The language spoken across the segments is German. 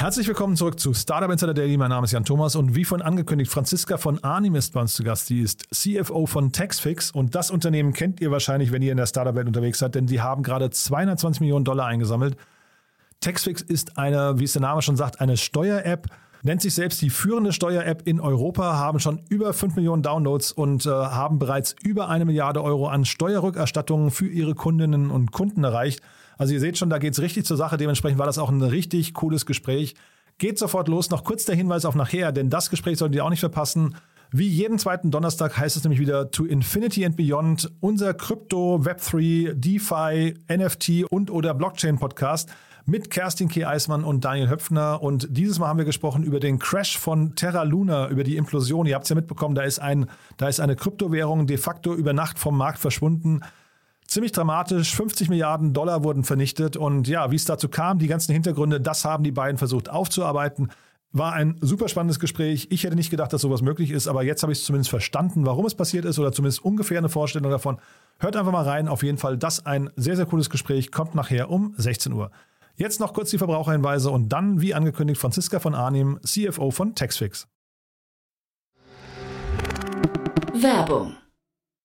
Herzlich willkommen zurück zu Startup Insider Daily. Mein Name ist Jan Thomas und wie vorhin angekündigt, Franziska von Arnim ist bei uns zu Gast. Die ist CFO von Taxfix und das Unternehmen kennt ihr wahrscheinlich, wenn ihr in der Startup-Welt unterwegs seid, denn die haben gerade 220 Millionen Dollar eingesammelt. Taxfix ist eine, wie es der Name schon sagt, eine Steuer-App, nennt sich selbst die führende Steuer-App in Europa, haben schon über 5 Millionen Downloads und äh, haben bereits über eine Milliarde Euro an Steuerrückerstattungen für ihre Kundinnen und Kunden erreicht. Also ihr seht schon, da geht es richtig zur Sache. Dementsprechend war das auch ein richtig cooles Gespräch. Geht sofort los. Noch kurz der Hinweis auf nachher, denn das Gespräch solltet ihr auch nicht verpassen. Wie jeden zweiten Donnerstag heißt es nämlich wieder To Infinity and Beyond, unser Krypto, Web3, DeFi, NFT und oder Blockchain Podcast mit Kerstin K. Eismann und Daniel Höpfner. Und dieses Mal haben wir gesprochen über den Crash von Terra Luna, über die Implosion. Ihr habt es ja mitbekommen, da ist, ein, da ist eine Kryptowährung de facto über Nacht vom Markt verschwunden. Ziemlich dramatisch, 50 Milliarden Dollar wurden vernichtet. Und ja, wie es dazu kam, die ganzen Hintergründe, das haben die beiden versucht aufzuarbeiten. War ein super spannendes Gespräch. Ich hätte nicht gedacht, dass sowas möglich ist, aber jetzt habe ich es zumindest verstanden, warum es passiert ist oder zumindest ungefähr eine Vorstellung davon. Hört einfach mal rein. Auf jeden Fall, das ein sehr, sehr cooles Gespräch. Kommt nachher um 16 Uhr. Jetzt noch kurz die Verbraucherhinweise und dann, wie angekündigt, Franziska von Arnim, CFO von Taxfix. Werbung.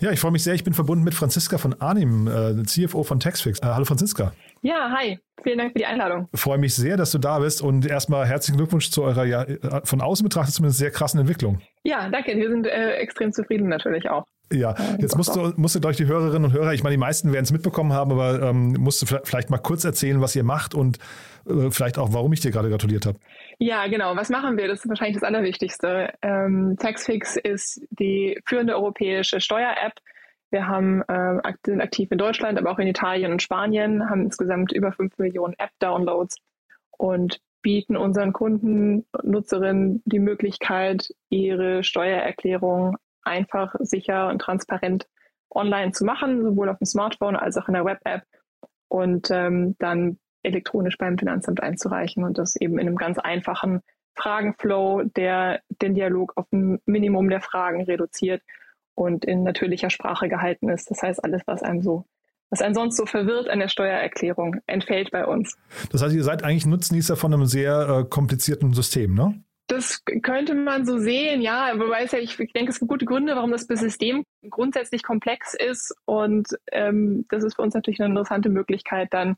Ja, ich freue mich sehr. Ich bin verbunden mit Franziska von Arnim, äh, CFO von Taxfix. Äh, hallo Franziska. Ja, hi. Vielen Dank für die Einladung. Ich freue mich sehr, dass du da bist und erstmal herzlichen Glückwunsch zu eurer, ja, äh, von außen betrachtet zumindest sehr krassen Entwicklung. Ja, danke. Wir sind äh, extrem zufrieden natürlich auch. Ja, jetzt musst du, musst du, glaube die Hörerinnen und Hörer, ich meine, die meisten werden es mitbekommen haben, aber ähm, musst du vielleicht mal kurz erzählen, was ihr macht und äh, vielleicht auch, warum ich dir gerade gratuliert habe. Ja, genau. Was machen wir? Das ist wahrscheinlich das Allerwichtigste. Ähm, Taxfix ist die führende europäische Steuer-App. Wir haben, äh, sind aktiv in Deutschland, aber auch in Italien und Spanien, haben insgesamt über 5 Millionen App-Downloads und bieten unseren Kunden, Nutzerinnen die Möglichkeit, ihre Steuererklärung einfach, sicher und transparent online zu machen, sowohl auf dem Smartphone als auch in der Web-App und ähm, dann elektronisch beim Finanzamt einzureichen und das eben in einem ganz einfachen Fragenflow, der den Dialog auf ein Minimum der Fragen reduziert und in natürlicher Sprache gehalten ist. Das heißt, alles, was einem so was einen sonst so verwirrt an der Steuererklärung, entfällt bei uns. Das heißt, ihr seid eigentlich Nutznießer von einem sehr äh, komplizierten System, ne? Das könnte man so sehen, ja. Wobei es ja, ich denke, es gibt gute Gründe, warum das System grundsätzlich komplex ist. Und ähm, das ist für uns natürlich eine interessante Möglichkeit, dann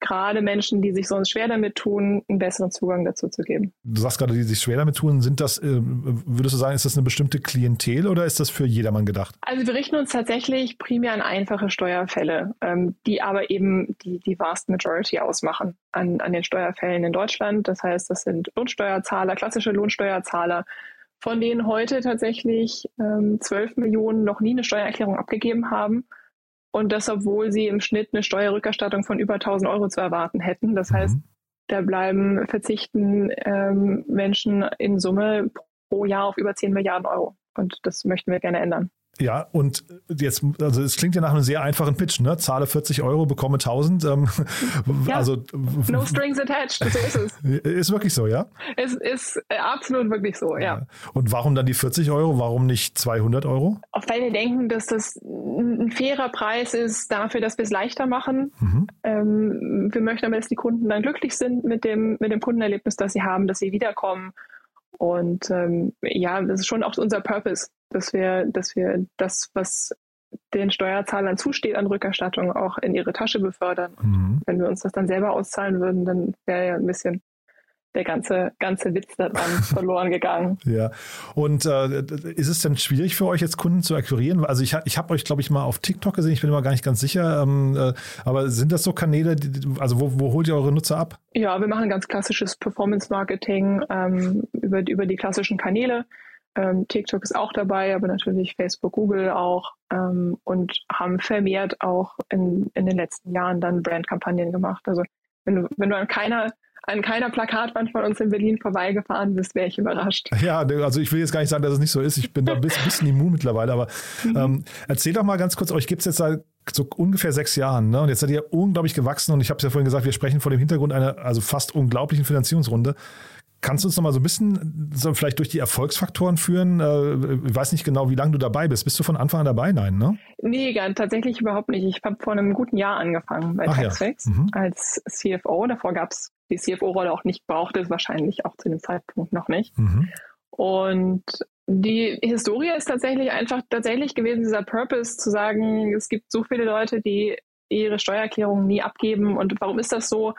gerade Menschen, die sich sonst schwer damit tun, einen besseren Zugang dazu zu geben. Du sagst gerade, die sich schwer damit tun, sind das, äh, würdest du sagen, ist das eine bestimmte Klientel oder ist das für jedermann gedacht? Also wir richten uns tatsächlich primär an einfache Steuerfälle, ähm, die aber eben die, die vast majority ausmachen an, an den Steuerfällen in Deutschland. Das heißt, das sind Lohnsteuerzahler, klassische Lohnsteuerzahler, von denen heute tatsächlich ähm, 12 Millionen noch nie eine Steuererklärung abgegeben haben und das, obwohl sie im Schnitt eine Steuerrückerstattung von über 1000 Euro zu erwarten hätten. Das mhm. heißt, da bleiben, verzichten ähm, Menschen in Summe pro Jahr auf über 10 Milliarden Euro. Und das möchten wir gerne ändern. Ja, und jetzt, also es klingt ja nach einem sehr einfachen Pitch, ne? Zahle 40 Euro, bekomme 1000. Ähm, ja, also no strings attached, so ist es. Ist wirklich so, ja? Es ist absolut wirklich so, ja. ja. Und warum dann die 40 Euro? Warum nicht 200 Euro? Auch weil wir denken, dass das ein fairer Preis ist dafür, dass wir es leichter machen. Mhm. Ähm, wir möchten aber, dass die Kunden dann glücklich sind mit dem, mit dem Kundenerlebnis, das sie haben, dass sie wiederkommen. Und ähm, ja, das ist schon auch unser Purpose, dass wir, dass wir das, was den Steuerzahlern zusteht an Rückerstattung, auch in ihre Tasche befördern. Mhm. Wenn wir uns das dann selber auszahlen würden, dann wäre ja ein bisschen der ganze, ganze Witz daran verloren gegangen. Ja. Und äh, ist es denn schwierig für euch jetzt Kunden zu akquirieren? Also ich, ich habe euch, glaube ich, mal auf TikTok gesehen, ich bin immer gar nicht ganz sicher. Ähm, äh, aber sind das so Kanäle, die, also wo, wo holt ihr eure Nutzer ab? Ja, wir machen ganz klassisches Performance-Marketing ähm, über, über die klassischen Kanäle. Ähm, TikTok ist auch dabei, aber natürlich Facebook, Google auch ähm, und haben vermehrt auch in, in den letzten Jahren dann Brandkampagnen gemacht. Also wenn du, wenn du an keiner an keiner Plakatwand von uns in Berlin vorbeigefahren bist, wäre ich überrascht. Ja, also ich will jetzt gar nicht sagen, dass es nicht so ist. Ich bin da ein bisschen immun mittlerweile. Aber mhm. ähm, erzähl doch mal ganz kurz, euch gibt es jetzt seit so ungefähr sechs Jahren. Ne? Und jetzt seid ihr unglaublich gewachsen. Und ich habe es ja vorhin gesagt, wir sprechen vor dem Hintergrund einer also fast unglaublichen Finanzierungsrunde. Kannst du uns noch mal so ein bisschen so vielleicht durch die Erfolgsfaktoren führen? Äh, ich weiß nicht genau, wie lange du dabei bist. Bist du von Anfang an dabei? Nein, ne? Nee, tatsächlich überhaupt nicht. Ich habe vor einem guten Jahr angefangen bei TaxFix ja. mhm. als CFO. Davor gab es die CFO-Rolle auch nicht, brauchte es wahrscheinlich auch zu dem Zeitpunkt noch nicht. Mhm. Und die Historie ist tatsächlich einfach tatsächlich gewesen, dieser Purpose zu sagen, es gibt so viele Leute, die ihre Steuererklärung nie abgeben. Und warum ist das so?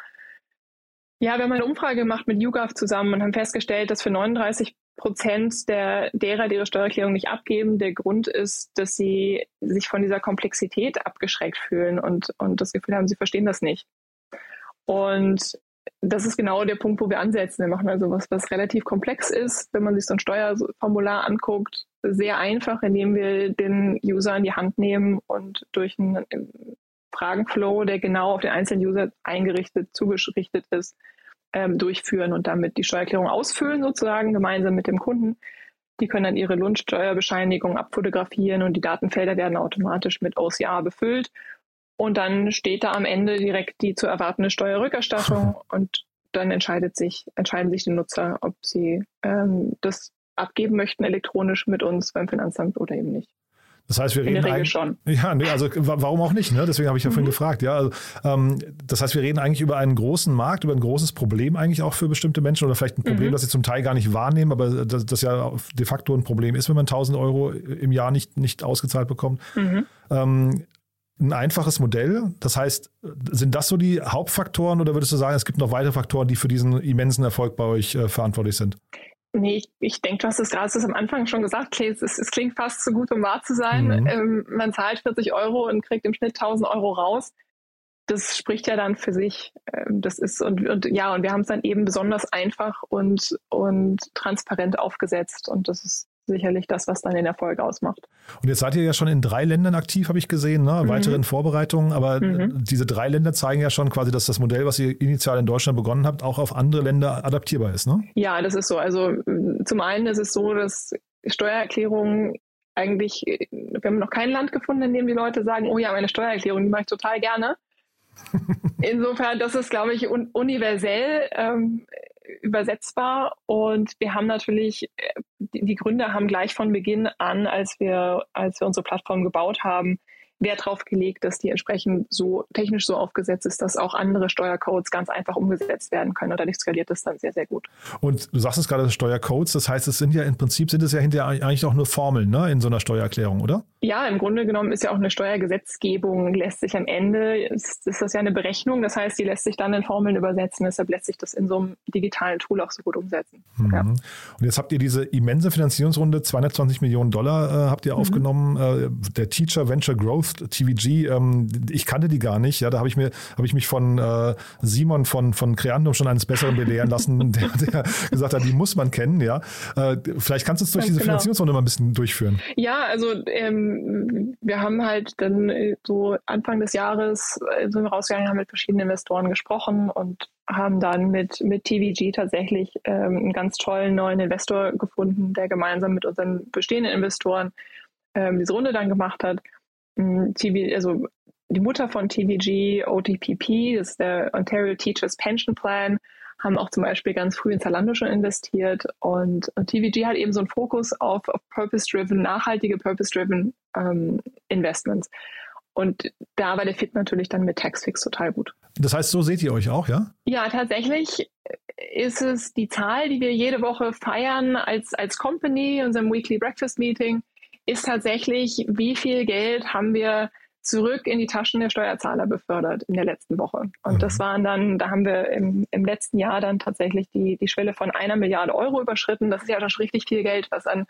Ja, wir haben eine Umfrage gemacht mit YouGov zusammen und haben festgestellt, dass für 39 Prozent der, derer, die ihre Steuererklärung nicht abgeben, der Grund ist, dass sie sich von dieser Komplexität abgeschreckt fühlen und, und das Gefühl haben, sie verstehen das nicht. Und das ist genau der Punkt, wo wir ansetzen. Wir machen also was, was relativ komplex ist, wenn man sich so ein Steuerformular anguckt, sehr einfach, indem wir den User in die Hand nehmen und durch einen Fragenflow, der genau auf den einzelnen User eingerichtet, zugerichtet ist, ähm, durchführen und damit die Steuererklärung ausfüllen, sozusagen gemeinsam mit dem Kunden. Die können dann ihre Lohnsteuerbescheinigung abfotografieren und die Datenfelder werden automatisch mit OCR befüllt. Und dann steht da am Ende direkt die zu erwartende Steuerrückerstattung und dann entscheidet sich, entscheiden sich die Nutzer, ob sie ähm, das abgeben möchten elektronisch mit uns beim Finanzamt oder eben nicht. Das heißt, wir reden eigentlich schon. Ja, nee, also warum auch nicht? Ne? Deswegen habe ich ja mhm. vorhin gefragt. Ja, also, ähm, das heißt, wir reden eigentlich über einen großen Markt, über ein großes Problem eigentlich auch für bestimmte Menschen oder vielleicht ein Problem, mhm. das sie zum Teil gar nicht wahrnehmen, aber das, das ja de facto ein Problem ist, wenn man 1000 Euro im Jahr nicht, nicht ausgezahlt bekommt. Mhm. Ähm, ein einfaches Modell. Das heißt, sind das so die Hauptfaktoren oder würdest du sagen, es gibt noch weitere Faktoren, die für diesen immensen Erfolg bei euch äh, verantwortlich sind? Nee, ich, ich denke, du hast es gerade am Anfang schon gesagt, es, es, es, klingt fast zu gut, um wahr zu sein. Mhm. Ähm, man zahlt 40 Euro und kriegt im Schnitt 1000 Euro raus. Das spricht ja dann für sich. Ähm, das ist und, und ja, und wir haben es dann eben besonders einfach und, und transparent aufgesetzt. Und das ist sicherlich das, was dann den Erfolg ausmacht. Und jetzt seid ihr ja schon in drei Ländern aktiv, habe ich gesehen, ne? weitere mhm. Vorbereitungen. Aber mhm. diese drei Länder zeigen ja schon quasi, dass das Modell, was ihr initial in Deutschland begonnen habt, auch auf andere Länder adaptierbar ist. Ne? Ja, das ist so. Also zum einen ist es so, dass Steuererklärungen eigentlich, wir haben noch kein Land gefunden, in dem die Leute sagen, oh ja, meine Steuererklärung, die mache ich total gerne. Insofern, das ist, glaube ich, un universell ähm, übersetzbar. Und wir haben natürlich, äh, die Gründer haben gleich von Beginn an, als wir, als wir unsere Plattform gebaut haben, Wert darauf gelegt, dass die entsprechend so technisch so aufgesetzt ist, dass auch andere Steuercodes ganz einfach umgesetzt werden können. Und dadurch skaliert das dann sehr, sehr gut. Und du sagst es gerade, Steuercodes, das heißt, es sind ja im Prinzip sind es ja hinterher eigentlich auch nur Formeln ne, in so einer Steuererklärung, oder? Ja, im Grunde genommen ist ja auch eine Steuergesetzgebung, lässt sich am Ende, ist, ist das ja eine Berechnung, das heißt, die lässt sich dann in Formeln übersetzen, deshalb lässt sich das in so einem digitalen Tool auch so gut umsetzen. Mhm. Ja. Und jetzt habt ihr diese immense Finanzierungsrunde, 220 Millionen Dollar äh, habt ihr mhm. aufgenommen, äh, der Teacher Venture Growth TVG, ähm, ich kannte die gar nicht. Ja, da habe ich mir, habe ich mich von äh, Simon von, von Creandum schon eines Besseren belehren lassen, der, der, gesagt hat, die muss man kennen, ja. Äh, vielleicht kannst du es durch diese genau. Finanzierungsrunde mal ein bisschen durchführen. Ja, also ähm, wir haben halt dann äh, so Anfang des Jahres äh, sind wir rausgegangen, haben mit verschiedenen Investoren gesprochen und haben dann mit, mit TVG tatsächlich ähm, einen ganz tollen neuen Investor gefunden, der gemeinsam mit unseren bestehenden Investoren ähm, diese Runde dann gemacht hat. Mm, TV, also die Mutter von TVG, OTPP, das ist der Ontario Teachers Pension Plan, haben auch zum Beispiel ganz früh in Zalando schon investiert und, und TVG hat eben so einen Fokus auf, auf Purpose-driven, nachhaltige Purpose-driven ähm, Investments. Und da war der Fit natürlich dann mit Taxfix total gut. Das heißt, so seht ihr euch auch, ja? Ja, tatsächlich ist es die Zahl, die wir jede Woche feiern als, als Company, unserem Weekly Breakfast Meeting, ist tatsächlich, wie viel Geld haben wir zurück in die Taschen der Steuerzahler befördert in der letzten Woche. Und mhm. das waren dann, da haben wir im, im letzten Jahr dann tatsächlich die, die Schwelle von einer Milliarde Euro überschritten. Das ist ja schon richtig viel Geld, was an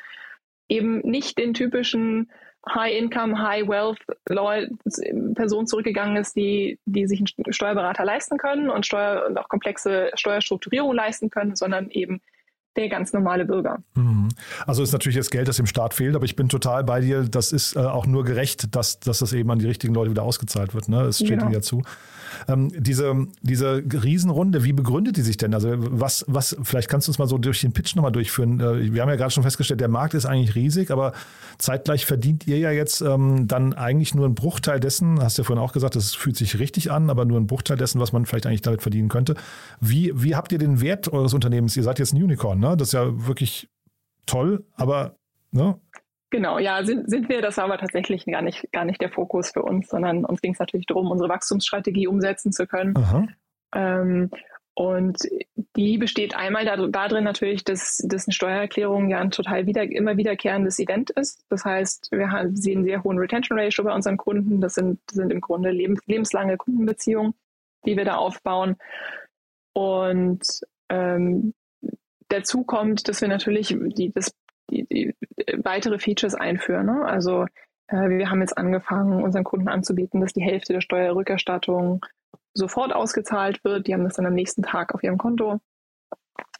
eben nicht den typischen High-Income, High-Wealth Personen zurückgegangen ist, die, die sich einen Steuerberater leisten können und, Steuer, und auch komplexe Steuerstrukturierung leisten können, sondern eben der ganz normale Bürger. Mhm. Also ist natürlich das Geld, das dem Staat fehlt, aber ich bin total bei dir. Das ist äh, auch nur gerecht, dass, dass das eben an die richtigen Leute wieder ausgezahlt wird. Ne? Es steht genau. ihnen ja zu. Ähm, diese, diese Riesenrunde, wie begründet die sich denn? Also was, was, vielleicht kannst du uns mal so durch den Pitch nochmal durchführen. Äh, wir haben ja gerade schon festgestellt, der Markt ist eigentlich riesig, aber zeitgleich verdient ihr ja jetzt ähm, dann eigentlich nur einen Bruchteil dessen, hast du ja vorhin auch gesagt, das fühlt sich richtig an, aber nur einen Bruchteil dessen, was man vielleicht eigentlich damit verdienen könnte. Wie, wie habt ihr den Wert eures Unternehmens? Ihr seid jetzt ein Unicorn, ne? Das ist ja wirklich toll, aber ne? Genau, ja, sind, sind wir. Das war aber tatsächlich gar nicht, gar nicht der Fokus für uns, sondern uns ging es natürlich darum, unsere Wachstumsstrategie umsetzen zu können. Ähm, und die besteht einmal darin natürlich, dass, dass eine Steuererklärung ja ein total wieder, immer wiederkehrendes Event ist. Das heißt, wir haben, sehen einen sehr hohen Retention Ratio bei unseren Kunden. Das sind, sind im Grunde lebens, lebenslange Kundenbeziehungen, die wir da aufbauen. Und ähm, dazu kommt, dass wir natürlich die, das die, die weitere Features einführen. Ne? Also äh, wir haben jetzt angefangen, unseren Kunden anzubieten, dass die Hälfte der Steuerrückerstattung sofort ausgezahlt wird. Die haben das dann am nächsten Tag auf ihrem Konto,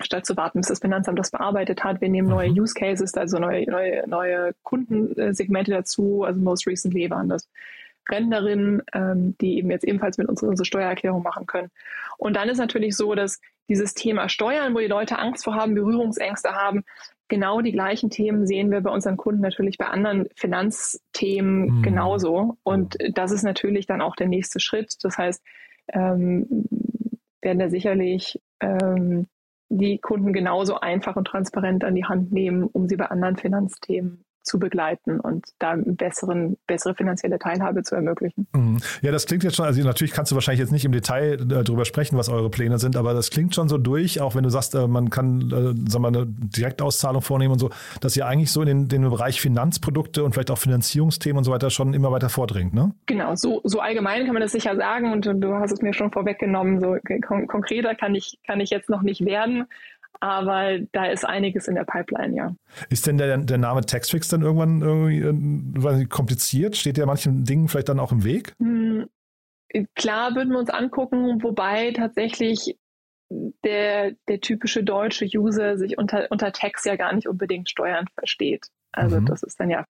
statt zu warten, bis das Finanzamt das bearbeitet hat. Wir nehmen neue mhm. Use Cases, also neue, neue, neue Kundensegmente dazu. Also most recently waren das Rentnerinnen, ähm, die eben jetzt ebenfalls mit uns unsere Steuererklärung machen können. Und dann ist natürlich so, dass dieses Thema Steuern, wo die Leute Angst vor haben, Berührungsängste haben, genau die gleichen Themen sehen wir bei unseren Kunden natürlich bei anderen Finanzthemen mhm. genauso. Und das ist natürlich dann auch der nächste Schritt. Das heißt, ähm, werden da sicherlich ähm, die Kunden genauso einfach und transparent an die Hand nehmen, um sie bei anderen Finanzthemen zu begleiten und da besseren, bessere finanzielle Teilhabe zu ermöglichen. Mhm. Ja, das klingt jetzt schon, also natürlich kannst du wahrscheinlich jetzt nicht im Detail äh, darüber sprechen, was eure Pläne sind, aber das klingt schon so durch, auch wenn du sagst, äh, man kann äh, sagen wir, eine Direktauszahlung vornehmen und so, dass ihr eigentlich so in den, den Bereich Finanzprodukte und vielleicht auch Finanzierungsthemen und so weiter schon immer weiter vordringt, ne? Genau, so, so allgemein kann man das sicher sagen und du hast es mir schon vorweggenommen, so kon konkreter kann ich, kann ich jetzt noch nicht werden aber da ist einiges in der Pipeline, ja. Ist denn der, der Name Taxfix dann irgendwann irgendwie kompliziert? Steht der manchen Dingen vielleicht dann auch im Weg? Hm, klar würden wir uns angucken, wobei tatsächlich der, der typische deutsche User sich unter, unter Tax ja gar nicht unbedingt Steuern versteht. Also mhm. das ist dann ja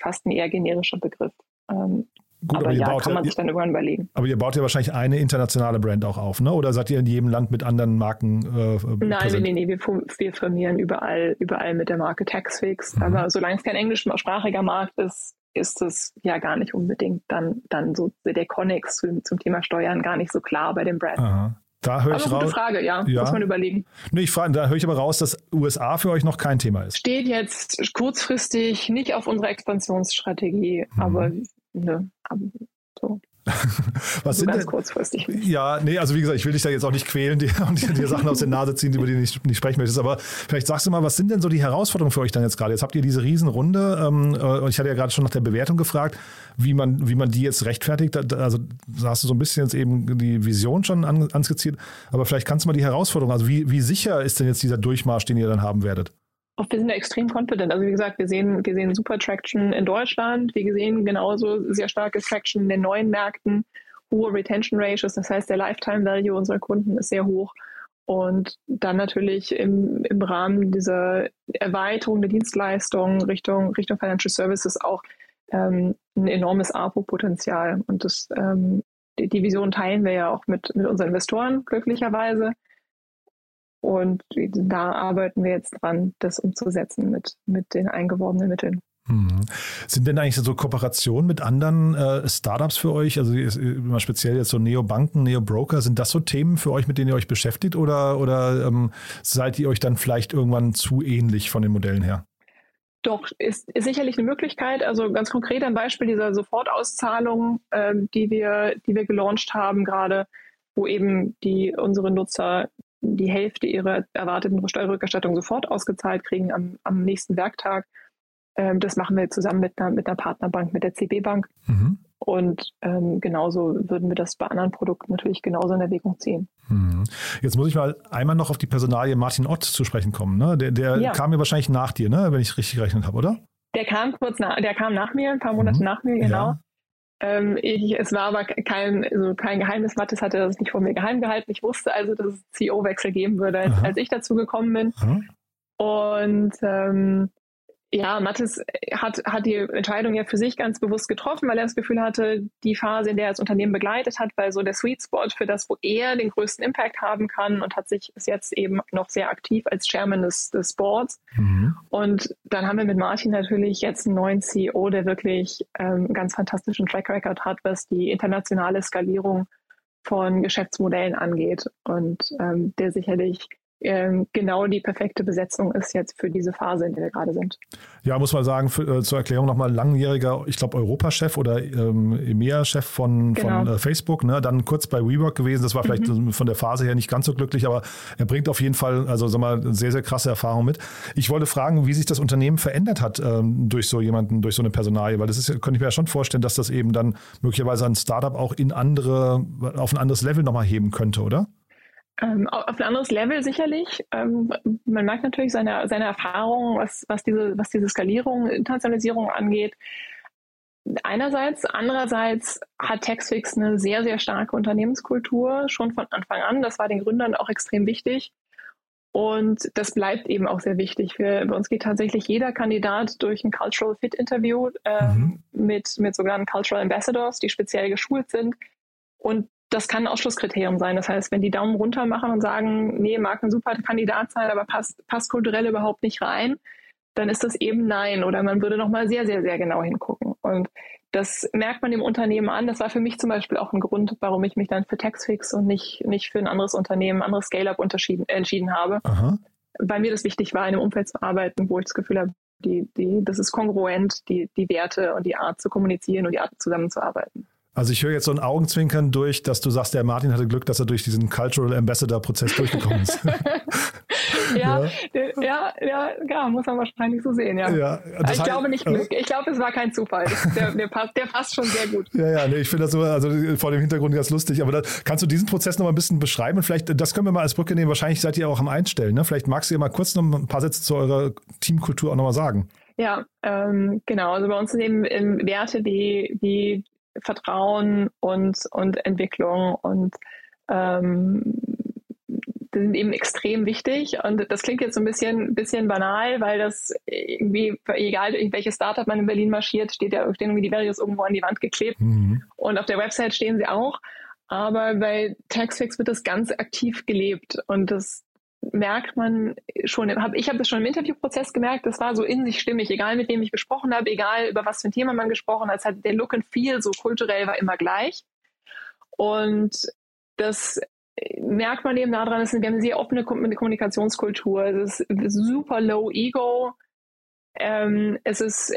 fast ein eher generischer Begriff. Ähm, Gut, aber, aber ja, kann man ja, sich dann irgendwann überlegen. Aber ihr baut ja wahrscheinlich eine internationale Brand auch auf, ne? Oder seid ihr in jedem Land mit anderen Marken? Äh, Nein, präsent? nee, nee, wir, wir firmieren überall, überall mit der Marke Taxfix. Mhm. Aber solange es kein englischsprachiger Markt ist, ist es ja gar nicht unbedingt dann, dann so der Connex zum, zum Thema Steuern gar nicht so klar bei dem Brand. Aha. Da höre ich aber raus. Gute Frage, ja, ja. Muss man überlegen. Nee, ich frage, da höre ich aber raus, dass USA für euch noch kein Thema ist. Steht jetzt kurzfristig nicht auf unserer Expansionsstrategie, mhm. aber ne, so. Was so sind ganz denn, kurzfristig. Ja, nee, also wie gesagt, ich will dich da jetzt auch nicht quälen die, und dir Sachen aus der Nase ziehen, über die du nicht, nicht sprechen möchtest. Aber vielleicht sagst du mal, was sind denn so die Herausforderungen für euch dann jetzt gerade? Jetzt habt ihr diese Riesenrunde ähm, äh, und ich hatte ja gerade schon nach der Bewertung gefragt, wie man, wie man die jetzt rechtfertigt. Also da hast du so ein bisschen jetzt eben die Vision schon an, anskizziert. Aber vielleicht kannst du mal die Herausforderung, also wie, wie sicher ist denn jetzt dieser Durchmarsch, den ihr dann haben werdet? Wir sind da extrem confident. Also wie gesagt, wir sehen, wir sehen super Traction in Deutschland. Wir sehen genauso sehr starke Traction in den neuen Märkten, hohe Retention Ratios. Das heißt, der Lifetime Value unserer Kunden ist sehr hoch. Und dann natürlich im, im Rahmen dieser Erweiterung der Dienstleistungen Richtung, Richtung Financial Services auch ähm, ein enormes APO-Potenzial. Und das, ähm, die, die Vision teilen wir ja auch mit, mit unseren Investoren glücklicherweise. Und da arbeiten wir jetzt dran, das umzusetzen mit, mit den eingeworbenen Mitteln. Hm. Sind denn eigentlich so Kooperationen mit anderen äh, Startups für euch, also immer speziell jetzt so Neobanken, Neobroker, sind das so Themen für euch, mit denen ihr euch beschäftigt oder, oder ähm, seid ihr euch dann vielleicht irgendwann zu ähnlich von den Modellen her? Doch, ist, ist sicherlich eine Möglichkeit. Also ganz konkret ein Beispiel dieser Sofortauszahlung, ähm, die, wir, die wir gelauncht haben gerade, wo eben die, unsere Nutzer die Hälfte ihrer erwarteten Steuerrückerstattung sofort ausgezahlt kriegen am, am nächsten Werktag. Ähm, das machen wir zusammen mit einer, mit einer Partnerbank, mit der CB Bank. Mhm. Und ähm, genauso würden wir das bei anderen Produkten natürlich genauso in Erwägung ziehen. Mhm. Jetzt muss ich mal einmal noch auf die Personalie Martin Ott zu sprechen kommen. Ne? Der, der ja. kam ja wahrscheinlich nach dir, ne? wenn ich richtig gerechnet habe, oder? Der kam kurz nach, der kam nach mir, ein paar Monate mhm. nach mir, genau. Ja. Ähm, ich, es war aber kein, also kein Geheimnis. Mathis hatte das nicht vor mir geheim gehalten. Ich wusste also, dass es CEO-Wechsel geben würde, als, als, ich dazu gekommen bin. Aha. Und ähm, ja, Mathis hat, hat die Entscheidung ja für sich ganz bewusst getroffen, weil er das Gefühl hatte, die Phase, in der er das Unternehmen begleitet hat, war so der Sweet Spot für das, wo er den größten Impact haben kann und hat sich bis jetzt eben noch sehr aktiv als Chairman des, des Boards. Mhm. Und dann haben wir mit Martin natürlich jetzt einen neuen CEO, der wirklich ähm, einen ganz fantastischen Track Record hat, was die internationale Skalierung von Geschäftsmodellen angeht und ähm, der sicherlich genau die perfekte Besetzung ist jetzt für diese Phase, in der wir gerade sind. Ja, muss man sagen, für, äh, zur Erklärung nochmal langjähriger, ich glaube, Europachef oder ähm, EMEA-Chef von, genau. von äh, Facebook, ne? dann kurz bei WeWork gewesen. Das war vielleicht mhm. von der Phase her nicht ganz so glücklich, aber er bringt auf jeden Fall, also sag mal, sehr, sehr krasse Erfahrung mit. Ich wollte fragen, wie sich das Unternehmen verändert hat ähm, durch so jemanden, durch so eine Personalie, weil das ist, könnte ich mir ja schon vorstellen, dass das eben dann möglicherweise ein Startup auch in andere, auf ein anderes Level nochmal heben könnte, oder? Ähm, auf ein anderes Level sicherlich. Ähm, man merkt natürlich seine, seine Erfahrungen, was, was, diese, was diese Skalierung, Internationalisierung angeht. Einerseits, andererseits hat Taxfix eine sehr, sehr starke Unternehmenskultur schon von Anfang an. Das war den Gründern auch extrem wichtig. Und das bleibt eben auch sehr wichtig. Für, bei uns geht tatsächlich jeder Kandidat durch ein Cultural Fit Interview äh, mhm. mit, mit sogenannten Cultural Ambassadors, die speziell geschult sind. Und das kann ein Ausschlusskriterium sein. Das heißt, wenn die Daumen runter machen und sagen, nee, mag ein super Kandidat sein, aber passt, passt kulturell überhaupt nicht rein, dann ist das eben nein. Oder man würde nochmal sehr, sehr, sehr genau hingucken. Und das merkt man dem Unternehmen an. Das war für mich zum Beispiel auch ein Grund, warum ich mich dann für Taxfix und nicht, nicht für ein anderes Unternehmen, ein anderes Scale-Up entschieden habe. Aha. Weil mir das wichtig war, in einem Umfeld zu arbeiten, wo ich das Gefühl habe, die, die, das ist kongruent, die, die Werte und die Art zu kommunizieren und die Art zusammenzuarbeiten. Also ich höre jetzt so ein Augenzwinkern durch, dass du sagst, der Martin hatte Glück, dass er durch diesen Cultural Ambassador-Prozess durchgekommen ist. ja, ja, ja, ja, muss man wahrscheinlich so sehen, ja. ja ich heißt, glaube nicht Glück, ich glaube, es war kein Zufall. Der, der, passt, der passt schon sehr gut. Ja, ja, nee, ich finde das so, also vor dem Hintergrund ganz lustig. Aber da, kannst du diesen Prozess noch mal ein bisschen beschreiben? Und vielleicht, das können wir mal als Brücke nehmen. Wahrscheinlich seid ihr auch am Einstellen. Ne? Vielleicht magst du ja mal kurz noch ein paar Sätze zu eurer Teamkultur auch noch mal sagen. Ja, ähm, genau. Also bei uns sind eben Werte wie, wie Vertrauen und, und Entwicklung und ähm, die sind eben extrem wichtig. Und das klingt jetzt so ein bisschen, bisschen banal, weil das irgendwie, egal welches Startup man in Berlin marschiert, steht ja, stehen irgendwie die Values irgendwo an die Wand geklebt. Mhm. Und auf der Website stehen sie auch. Aber bei Taxfix wird das ganz aktiv gelebt. Und das, merkt man schon, hab, ich habe das schon im Interviewprozess gemerkt, das war so in sich stimmig, egal mit wem ich gesprochen habe, egal über was für ein Thema man gesprochen hat, der Look and Feel so kulturell war immer gleich. Und das merkt man eben daran, dass wir eine sehr offene Kommunikationskultur, es ist super low ego, ähm, es ist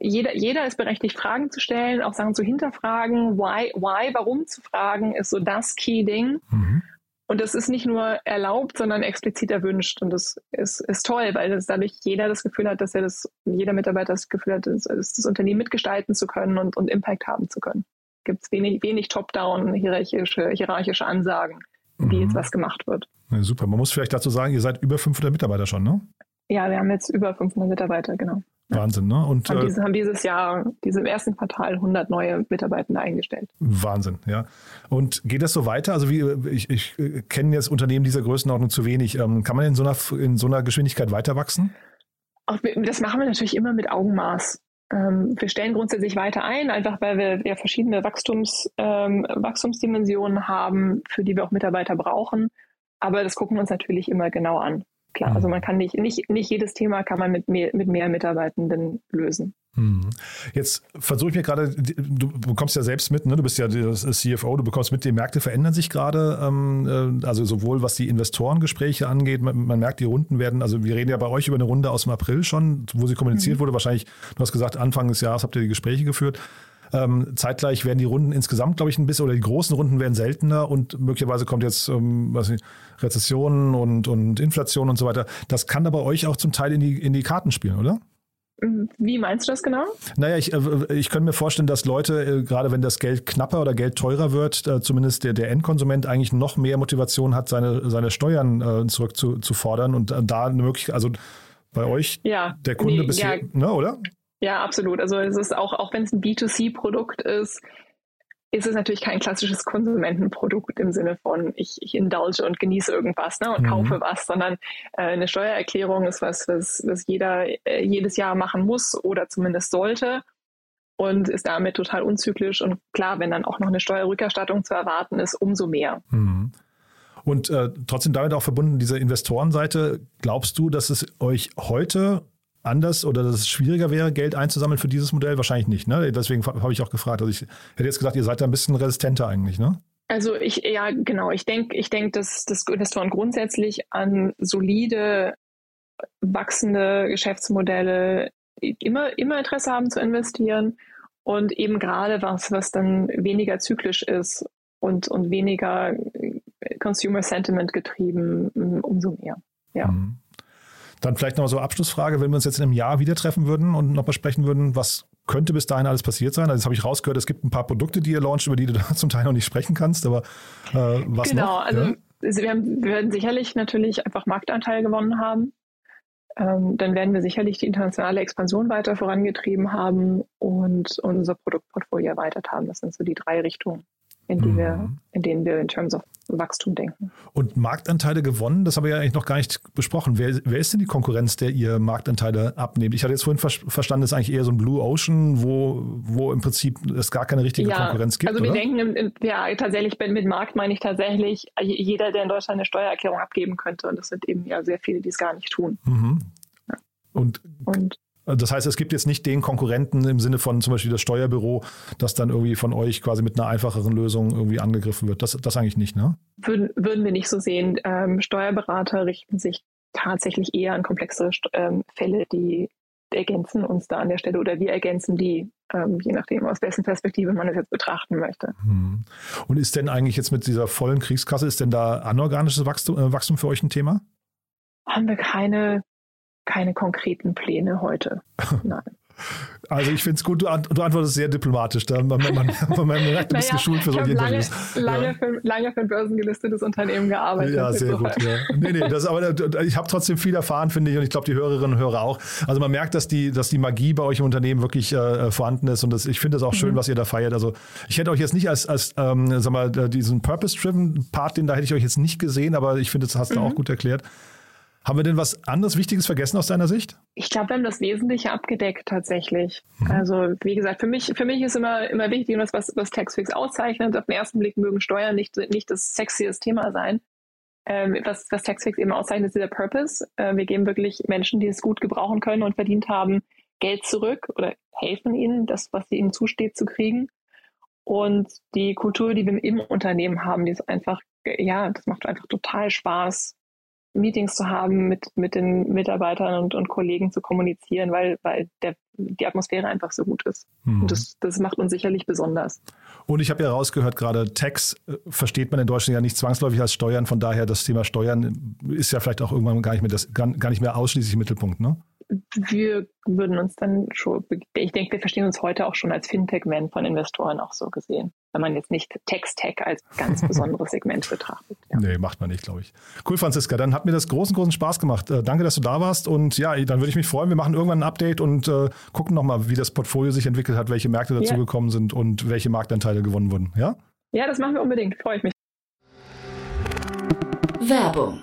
jeder, jeder ist berechtigt, Fragen zu stellen, auch Sachen zu hinterfragen. Why, why, warum zu fragen, ist so das Key-Ding. Mhm. Und das ist nicht nur erlaubt, sondern explizit erwünscht. Und das ist, ist toll, weil das dadurch jeder das Gefühl hat, dass er das, jeder Mitarbeiter das Gefühl hat, das, das Unternehmen mitgestalten zu können und, und Impact haben zu können. Gibt es wenig, wenig top-down hierarchische, hierarchische Ansagen, wie mhm. jetzt was gemacht wird. Ja, super. Man muss vielleicht dazu sagen, ihr seid über 500 Mitarbeiter schon, ne? Ja, wir haben jetzt über 500 Mitarbeiter, genau. Wahnsinn, ne? Und haben, äh, diese, haben dieses Jahr, diesem ersten Quartal 100 neue Mitarbeitende eingestellt. Wahnsinn, ja. Und geht das so weiter? Also wie, ich, ich kenne jetzt Unternehmen dieser Größenordnung zu wenig. Ähm, kann man in so einer, in so einer Geschwindigkeit weiter wachsen? Das machen wir natürlich immer mit Augenmaß. Ähm, wir stellen grundsätzlich weiter ein, einfach weil wir ja verschiedene Wachstums, ähm, Wachstumsdimensionen haben, für die wir auch Mitarbeiter brauchen. Aber das gucken wir uns natürlich immer genau an. Klar, Mhm. also man kann nicht, nicht, nicht jedes Thema kann man mit mehr, mit mehr Mitarbeitenden lösen. Hm. Jetzt versuche ich mir gerade, du bekommst ja selbst mit, ne? du bist ja das CFO, du bekommst mit, die Märkte verändern sich gerade, ähm, äh, also sowohl was die Investorengespräche angeht, man, man, merkt, die Runden werden, also wir reden ja bei euch über eine Runde aus dem April schon, wo sie kommuniziert mhm. wurde, wahrscheinlich, du hast gesagt, Anfang des Jahres habt ihr die Gespräche geführt. Ähm, zeitgleich werden die Runden insgesamt, glaube ich, ein bisschen, oder die großen Runden werden seltener und möglicherweise kommt jetzt ähm, was nicht, Rezessionen und, und Inflation und so weiter. Das kann aber euch auch zum Teil in die, in die Karten spielen, oder? Wie meinst du das genau? Naja, ich, äh, ich könnte mir vorstellen, dass Leute, äh, gerade wenn das Geld knapper oder Geld teurer wird, äh, zumindest der, der Endkonsument eigentlich noch mehr Motivation hat, seine, seine Steuern zurückzufordern und da eine Möglichkeit, also bei euch, ja, der Kunde nee, bisher, ja. ne, oder? Ja, absolut. Also es ist auch, auch wenn es ein B2C-Produkt ist, ist es natürlich kein klassisches Konsumentenprodukt im Sinne von ich, ich indulge und genieße irgendwas ne, und mhm. kaufe was, sondern äh, eine Steuererklärung ist was, was, was jeder äh, jedes Jahr machen muss oder zumindest sollte und ist damit total unzyklisch. Und klar, wenn dann auch noch eine Steuerrückerstattung zu erwarten ist, umso mehr. Mhm. Und äh, trotzdem damit auch verbunden, diese Investorenseite, glaubst du, dass es euch heute anders oder dass es schwieriger wäre, Geld einzusammeln für dieses Modell? Wahrscheinlich nicht. Ne? Deswegen habe ich auch gefragt. Also ich hätte jetzt gesagt, ihr seid da ein bisschen resistenter eigentlich, ne? Also ich, ja, genau. Ich denke, ich denke, dass, dass Investoren grundsätzlich an solide, wachsende Geschäftsmodelle immer, immer Interesse haben zu investieren und eben gerade was, was dann weniger zyklisch ist und, und weniger Consumer Sentiment getrieben, umso mehr. Ja. Mhm. Dann vielleicht noch so Abschlussfrage, wenn wir uns jetzt in einem Jahr wieder treffen würden und noch besprechen würden, was könnte bis dahin alles passiert sein? Also jetzt habe ich rausgehört, es gibt ein paar Produkte, die ihr launcht, über die du zum Teil noch nicht sprechen kannst, aber äh, was genau, noch? also ja? wir, haben, wir werden sicherlich natürlich einfach Marktanteil gewonnen haben. Ähm, dann werden wir sicherlich die internationale Expansion weiter vorangetrieben haben und unser Produktportfolio erweitert haben. Das sind so die drei Richtungen in, die mhm. wir, in denen wir in Terms of Wachstum denken. Und Marktanteile gewonnen, das haben wir ja eigentlich noch gar nicht besprochen. Wer, wer ist denn die Konkurrenz, der ihr Marktanteile abnehmt? Ich hatte jetzt vorhin ver verstanden, das ist eigentlich eher so ein Blue Ocean, wo, wo im Prinzip es gar keine richtige ja, Konkurrenz gibt. Also wir oder? denken, ja, tatsächlich mit Markt meine ich tatsächlich jeder, der in Deutschland eine Steuererklärung abgeben könnte. Und das sind eben ja sehr viele, die es gar nicht tun. Mhm. Und, Und das heißt, es gibt jetzt nicht den Konkurrenten im Sinne von zum Beispiel das Steuerbüro, das dann irgendwie von euch quasi mit einer einfacheren Lösung irgendwie angegriffen wird. Das, das eigentlich nicht, ne? Würden, würden wir nicht so sehen. Ähm, Steuerberater richten sich tatsächlich eher an komplexere ähm, Fälle, die ergänzen uns da an der Stelle oder wir ergänzen die, ähm, je nachdem, aus wessen Perspektive man es jetzt betrachten möchte. Hm. Und ist denn eigentlich jetzt mit dieser vollen Kriegskasse, ist denn da anorganisches Wachstum, äh, Wachstum für euch ein Thema? Haben wir keine keine konkreten Pläne heute. Nein. Also ich finde es gut, du, du, antwortest sehr diplomatisch. Da, man, man, man, man merkt, du bist naja, geschult für solche lange, Interviews. Lange, ja. für, lange für ein börsengelistetes Unternehmen gearbeitet. Ja, sehr gut. Ja. Nee, nee, das, aber ich habe trotzdem viel erfahren, finde ich, und ich glaube, die Hörerinnen und Hörer auch. Also man merkt, dass die, dass die Magie bei euch im Unternehmen wirklich äh, vorhanden ist und das, ich finde es auch schön, mhm. was ihr da feiert. Also ich hätte euch jetzt nicht als, als ähm, sag mal, diesen Purpose-Driven Part, den da hätte ich euch jetzt nicht gesehen, aber ich finde, das hast du mhm. auch gut erklärt. Haben wir denn was anderes Wichtiges vergessen aus deiner Sicht? Ich glaube, wir haben das Wesentliche abgedeckt tatsächlich. Mhm. Also wie gesagt, für mich, für mich ist immer, immer wichtig und das, was, was Taxfix auszeichnet, auf den ersten Blick mögen Steuern nicht, nicht das sexiest Thema sein. Ähm, was, was Taxfix eben auszeichnet, ist dieser Purpose. Äh, wir geben wirklich Menschen, die es gut gebrauchen können und verdient haben, Geld zurück oder helfen ihnen, das, was ihnen zusteht, zu kriegen. Und die Kultur, die wir im Unternehmen haben, die ist einfach, ja, das macht einfach total Spaß, Meetings zu haben, mit, mit den Mitarbeitern und, und Kollegen zu kommunizieren, weil, weil der, die Atmosphäre einfach so gut ist. Mhm. Und das, das macht uns sicherlich besonders. Und ich habe ja rausgehört, gerade Tax äh, versteht man in Deutschland ja nicht zwangsläufig als Steuern. Von daher, das Thema Steuern ist ja vielleicht auch irgendwann gar nicht mehr, das, gar, gar nicht mehr ausschließlich im Mittelpunkt, ne? Wir würden uns dann schon, ich denke, wir verstehen uns heute auch schon als Fintech-Man von Investoren auch so gesehen, wenn man jetzt nicht Text-Tech als ganz besonderes Segment betrachtet. Ja. Nee, macht man nicht, glaube ich. Cool, Franziska, dann hat mir das großen, großen Spaß gemacht. Äh, danke, dass du da warst und ja, dann würde ich mich freuen, wir machen irgendwann ein Update und äh, gucken nochmal, wie das Portfolio sich entwickelt hat, welche Märkte dazu ja. sind und welche Marktanteile gewonnen wurden, ja? Ja, das machen wir unbedingt, freue ich mich. Werbung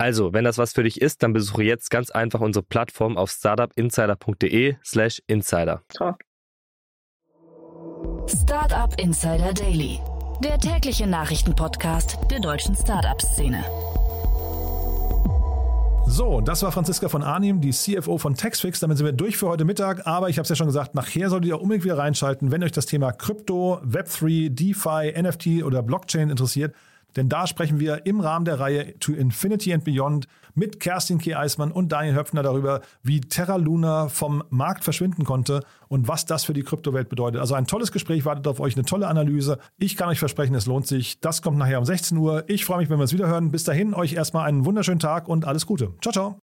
Also, wenn das was für dich ist, dann besuche jetzt ganz einfach unsere Plattform auf startupinsider.de slash insider. Startup Insider Daily, der tägliche Nachrichtenpodcast der deutschen Startup-Szene. So, das war Franziska von Arnim, die CFO von Taxfix. Damit sind wir durch für heute Mittag. Aber ich habe es ja schon gesagt, nachher solltet ihr unbedingt wieder reinschalten, wenn euch das Thema Krypto, Web3, DeFi, NFT oder Blockchain interessiert. Denn da sprechen wir im Rahmen der Reihe To Infinity and Beyond mit Kerstin K. Eismann und Daniel Höpfner darüber, wie Terra Luna vom Markt verschwinden konnte und was das für die Kryptowelt bedeutet. Also ein tolles Gespräch wartet auf euch, eine tolle Analyse. Ich kann euch versprechen, es lohnt sich. Das kommt nachher um 16 Uhr. Ich freue mich, wenn wir es wieder hören. Bis dahin, euch erstmal einen wunderschönen Tag und alles Gute. Ciao, ciao.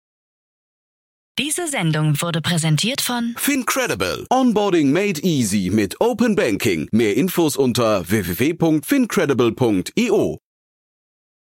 Diese Sendung wurde präsentiert von Fincredible. Onboarding made easy mit Open Banking. Mehr Infos unter www.fincredible.io.